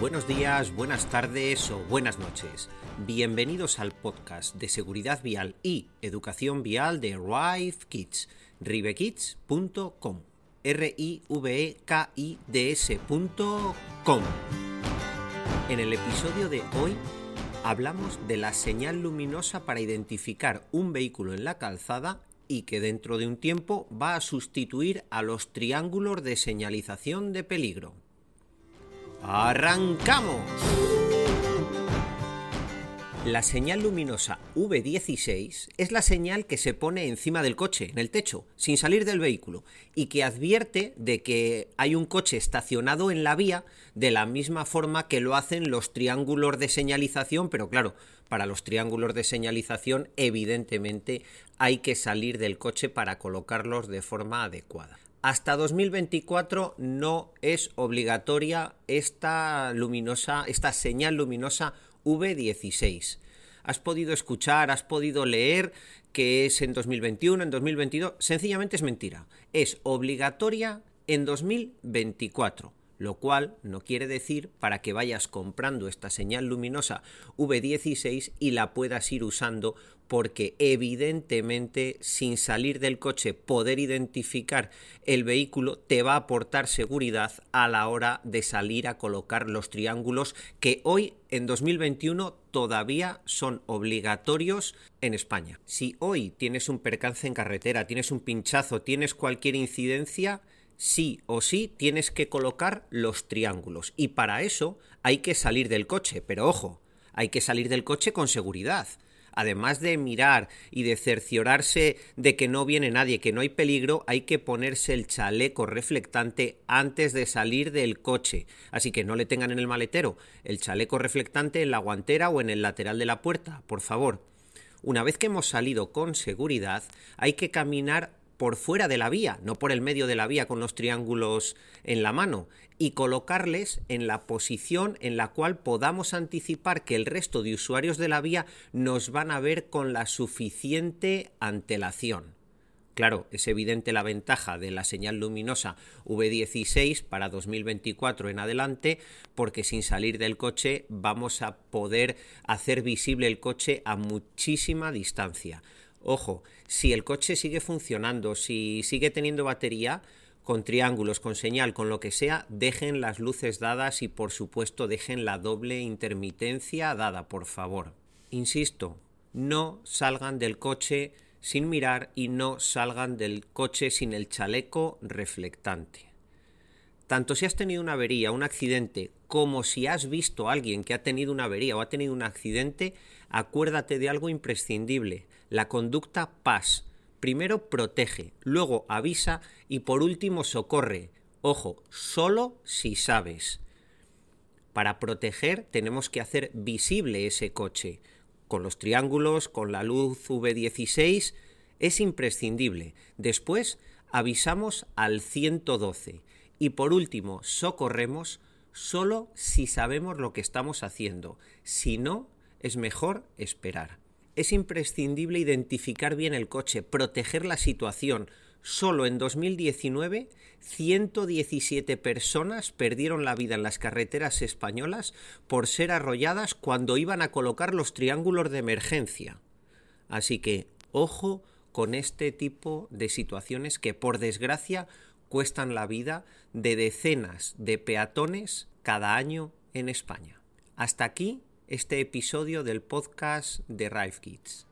Buenos días, buenas tardes o buenas noches. Bienvenidos al podcast de seguridad vial y educación vial de Rive Kids, rivekids.com. r i v e k i d s.com. En el episodio de hoy hablamos de la señal luminosa para identificar un vehículo en la calzada y que dentro de un tiempo va a sustituir a los triángulos de señalización de peligro. ¡Arrancamos! La señal luminosa V16 es la señal que se pone encima del coche, en el techo, sin salir del vehículo, y que advierte de que hay un coche estacionado en la vía de la misma forma que lo hacen los triángulos de señalización, pero claro, para los triángulos de señalización evidentemente hay que salir del coche para colocarlos de forma adecuada. Hasta 2024 no es obligatoria esta luminosa, esta señal luminosa V16. Has podido escuchar, has podido leer que es en 2021, en 2022. Sencillamente es mentira. Es obligatoria en 2024 lo cual no quiere decir para que vayas comprando esta señal luminosa V16 y la puedas ir usando porque evidentemente sin salir del coche poder identificar el vehículo te va a aportar seguridad a la hora de salir a colocar los triángulos que hoy en 2021 todavía son obligatorios en España. Si hoy tienes un percance en carretera, tienes un pinchazo, tienes cualquier incidencia, sí o sí tienes que colocar los triángulos y para eso hay que salir del coche, pero ojo, hay que salir del coche con seguridad además de mirar y de cerciorarse de que no viene nadie, que no hay peligro, hay que ponerse el chaleco reflectante antes de salir del coche. Así que no le tengan en el maletero el chaleco reflectante en la guantera o en el lateral de la puerta, por favor. Una vez que hemos salido con seguridad, hay que caminar por fuera de la vía, no por el medio de la vía con los triángulos en la mano, y colocarles en la posición en la cual podamos anticipar que el resto de usuarios de la vía nos van a ver con la suficiente antelación. Claro, es evidente la ventaja de la señal luminosa V16 para 2024 en adelante, porque sin salir del coche vamos a poder hacer visible el coche a muchísima distancia. Ojo, si el coche sigue funcionando, si sigue teniendo batería, con triángulos, con señal, con lo que sea, dejen las luces dadas y por supuesto dejen la doble intermitencia dada, por favor. Insisto, no salgan del coche sin mirar y no salgan del coche sin el chaleco reflectante. Tanto si has tenido una avería, un accidente, como si has visto a alguien que ha tenido una avería o ha tenido un accidente, acuérdate de algo imprescindible, la conducta PAS. Primero protege, luego avisa y por último socorre. Ojo, solo si sabes. Para proteger tenemos que hacer visible ese coche. Con los triángulos, con la luz V16, es imprescindible. Después avisamos al 112 y por último socorremos solo si sabemos lo que estamos haciendo. Si no, es mejor esperar. Es imprescindible identificar bien el coche, proteger la situación. Solo en 2019, 117 personas perdieron la vida en las carreteras españolas por ser arrolladas cuando iban a colocar los triángulos de emergencia. Así que, ojo con este tipo de situaciones que, por desgracia, cuestan la vida de decenas de peatones cada año en España. Hasta aquí este episodio del podcast de Rive Kids.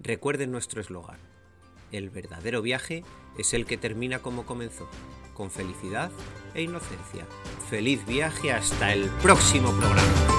Recuerden nuestro eslogan. El verdadero viaje es el que termina como comenzó, con felicidad e inocencia. Feliz viaje hasta el próximo programa.